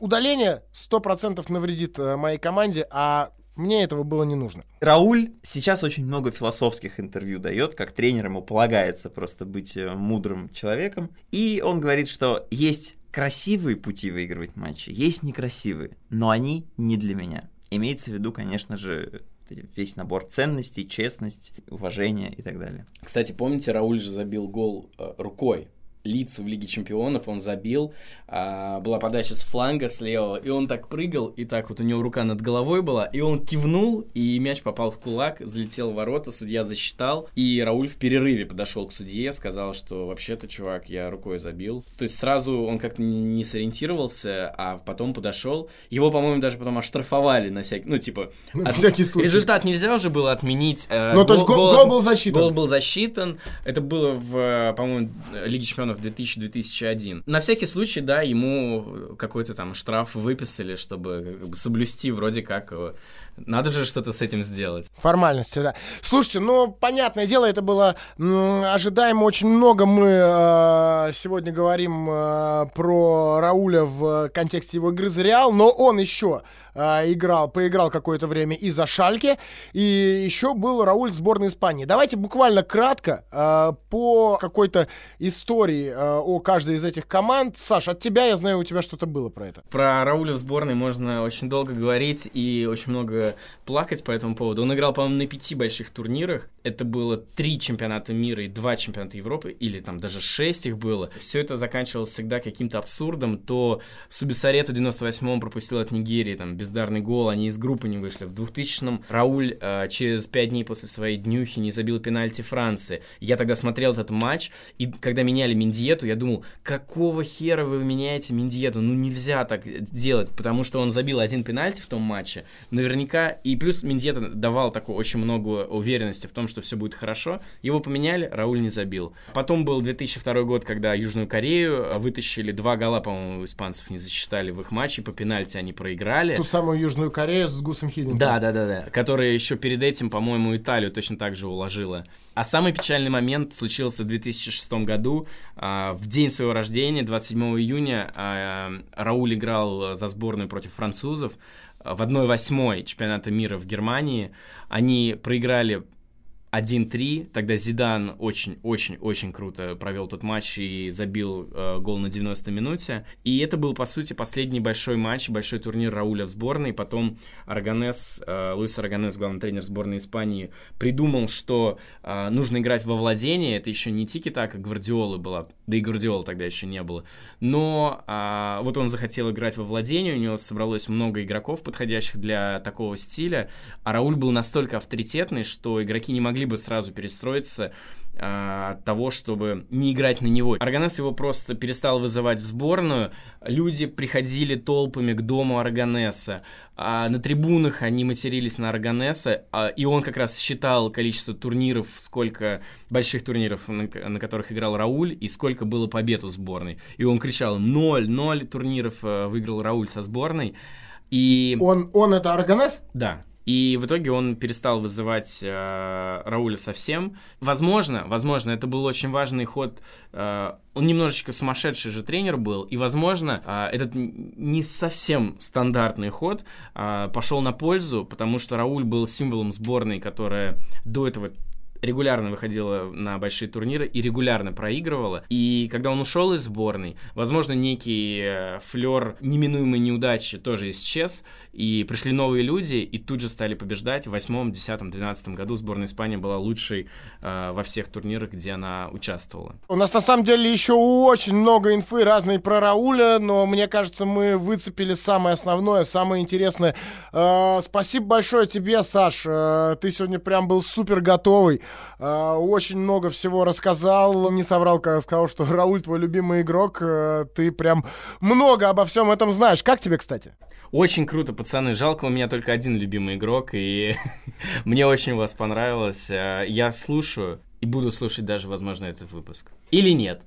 удаление 100% навредит э, моей команде, а Мне этого было не нужно. Рауль сейчас очень много философских интервью дает, как тренер ему полагается просто быть э, мудрым человеком. И он говорит, что есть красивые пути выигрывать матчи, есть некрасивые, но они не для меня. Имеется в виду, конечно же, весь набор ценностей, честность, уважение и так далее. Кстати, помните, Рауль же забил гол э, рукой лицу в Лиге Чемпионов, он забил, а, была подача с фланга слева, и он так прыгал, и так вот у него рука над головой была, и он кивнул, и мяч попал в кулак, залетел в ворота, судья засчитал, и Рауль в перерыве подошел к судье, сказал, что вообще-то, чувак, я рукой забил. То есть сразу он как-то не сориентировался, а потом подошел. Его, по-моему, даже потом оштрафовали на всякий, ну, типа... [LAUGHS] На от... всякий случай. Результат нельзя уже было отменить. Э, ну, то есть гол, гол был засчитан. Гол был засчитан. Это было в, по-моему, Лиге Чемпионов миллионов 2000-2001. На всякий случай, да, ему какой-то там штраф выписали, чтобы как бы, соблюсти вроде как... Э, надо же что-то с этим сделать. Формальности, да. Слушайте, ну, понятное дело, это было ожидаемо. Очень много мы э, сегодня говорим э, про Рауля в контексте его игры за Реал, но он еще э, играл, поиграл какое-то время и за Шальке, и еще был Рауль в сборной Испании. Давайте буквально кратко э, по какой-то истории э, о каждой из этих команд. Саш, от тебя, я знаю, у тебя что-то было про это. Про Рауля в сборной можно очень долго говорить и очень много плакать по этому поводу. Он играл, по-моему, на пяти больших турнирах. Это было три чемпионата мира и два чемпионата Европы, или там даже шесть их было. Все это заканчивалось всегда каким-то абсурдом. То Субисарета в 98-м пропустил от Нигерии там бездарный гол, они из группы не вышли. В 2000-м Рауль э, через пять дней после своей днюхи не забил пенальти Франции. Я тогда смотрел этот матч, и когда меняли Миндиету, я думал, какого хера вы меняете Миндиету? Ну нельзя так делать, потому что он забил один пенальти в том матче. Наверняка, и плюс Миндиета давал такую очень много уверенности в том, что все будет хорошо. Его поменяли, Рауль не забил. Потом был 2002 год, когда Южную Корею э, вытащили, два гола, по-моему, испанцев не засчитали в их матче, по пенальти они проиграли самую Южную Корею с Гусом Хидингом. Да, да, да, да. Которая еще перед этим, по-моему, Италию точно так же уложила. А самый печальный момент случился в 2006 году. А, в день своего рождения, 27 июня, а, Рауль играл за сборную против французов в 1-8 чемпионата мира в Германии. Они проиграли 1-3, тогда Зидан очень-очень-очень круто провел тот матч и забил э, гол на 90 минуте. И это был, по сути, последний большой матч, большой турнир Рауля в сборной. Потом Арганес, э, Луис Арганес, главный тренер сборной Испании, придумал, что э, нужно играть во владение. Это еще не тики-така Гвардиолы была, да и Гвардиола тогда еще не было. Но э, вот он захотел играть во владение, у него собралось много игроков, подходящих для такого стиля. А Рауль был настолько авторитетный, что игроки не могли бы сразу перестроиться а, от того, чтобы не играть на него. Арганес его просто перестал вызывать в сборную. Люди приходили толпами к дому Арганеса. А на трибунах они матерились на Арганеса, а, и он как раз считал количество турниров, сколько больших турниров, на, на которых играл Рауль, и сколько было побед у сборной. И он кричал, ноль, ноль турниров а, выиграл Рауль со сборной. И... Он, он это Арганес? Да. И в итоге он перестал вызывать э, Рауля совсем. Возможно, возможно, это был очень важный ход. Э, он немножечко сумасшедший же тренер был, и, возможно, э, этот не совсем стандартный ход э, пошел на пользу, потому что Рауль был символом сборной, которая до этого регулярно выходила на большие турниры и регулярно проигрывала. И когда он ушел из сборной, возможно, некий э, флер неминуемой неудачи тоже исчез, и пришли новые люди, и тут же стали побеждать. В восьмом, десятом, двенадцатом году сборная Испании была лучшей э, во всех турнирах, где она участвовала. У нас на самом деле еще очень много инфы разной про Рауля, но мне кажется, мы выцепили самое основное, самое интересное. Э, спасибо большое тебе, Саш. Э, ты сегодня прям был супер готовый. Э, очень много всего рассказал. Не соврал, когда сказал, что [LAUGHS] Рауль твой любимый игрок. Э, ты прям много обо всем этом знаешь. Как тебе, кстати? Очень круто, пацаны. Жалко, у меня только один любимый игрок, и [LAUGHS] мне очень вас понравилось. Э, я слушаю и буду слушать даже, возможно, этот выпуск. Или нет.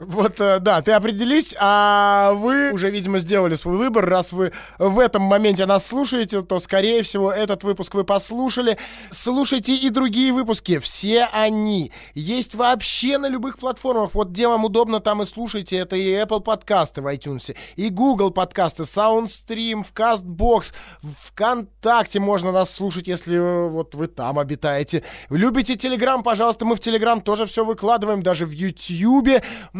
Вот, э, да, ты определись, а вы уже, видимо, сделали свой выбор. Раз вы в этом моменте нас слушаете, то, скорее всего, этот выпуск вы послушали. Слушайте и другие выпуски. Все они есть вообще на любых платформах. Вот где вам удобно, там и слушайте. Это и Apple подкасты в iTunes, и Google подкасты, SoundStream, в CastBox, ВКонтакте можно нас слушать, если э, вот вы там обитаете. Любите Telegram, пожалуйста, мы в Telegram тоже все выкладываем, даже в YouTube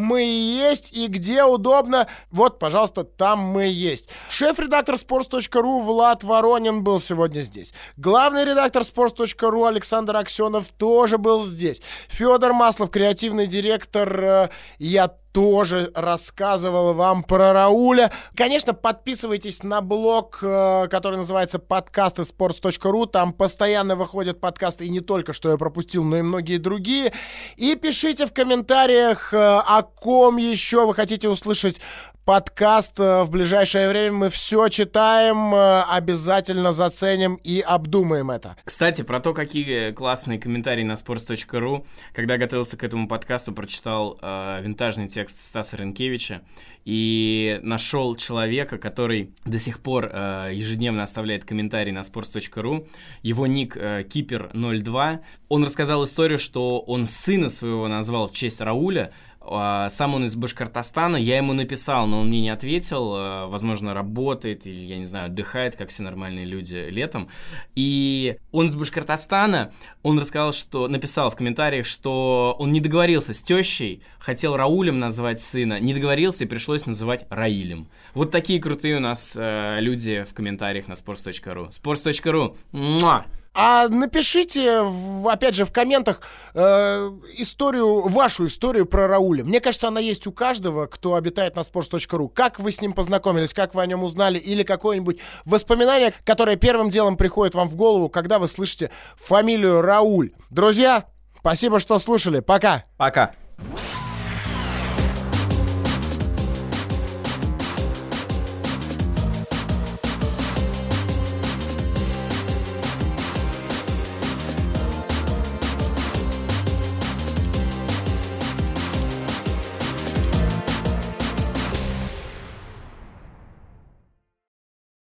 мы есть, и где удобно, вот, пожалуйста, там мы есть. Шеф-редактор sports.ru Влад Воронин был сегодня здесь. Главный редактор sports.ru Александр Аксенов тоже был здесь. Федор Маслов, креативный директор, э, я тоже рассказывал вам про Рауля. Конечно, подписывайтесь на блог, э, который называется подкасты sports.ru. Там постоянно выходят подкасты, и не только что я пропустил, но и многие другие. И пишите в комментариях, э, о ком еще вы хотите услышать подкаст э, в ближайшее время. Мы все читаем, э, обязательно заценим и обдумаем это. Кстати, про то, какие классные комментарии на sports.ru. Когда готовился к этому подкасту, прочитал э, винтажный текст Стаса Ренкевича и нашел человека, который до сих пор э, ежедневно оставляет комментарии на sports.ru. Его ник э, Кипер02. Он рассказал историю, что он сына своего назвал в честь Рауля, сам он из Башкортостана, я ему написал, но он мне не ответил, а, возможно, работает или, я не знаю, отдыхает, как все нормальные люди летом. И он из Башкортостана, он рассказал, что, написал в комментариях, что он не договорился с тещей, хотел Раулем назвать сына, не договорился и пришлось называть Раилем. Вот такие крутые у нас э, люди в комментариях на sports.ru. sports.ru. Муа! А напишите, опять же, в комментах э, историю, вашу историю про Рауля. Мне кажется, она есть у каждого, кто обитает на sports.ru. Как вы с ним познакомились, как вы о нем узнали, или какое-нибудь воспоминание, которое первым делом приходит вам в голову, когда вы слышите фамилию Рауль. Друзья, спасибо, что слушали. Пока. Пока.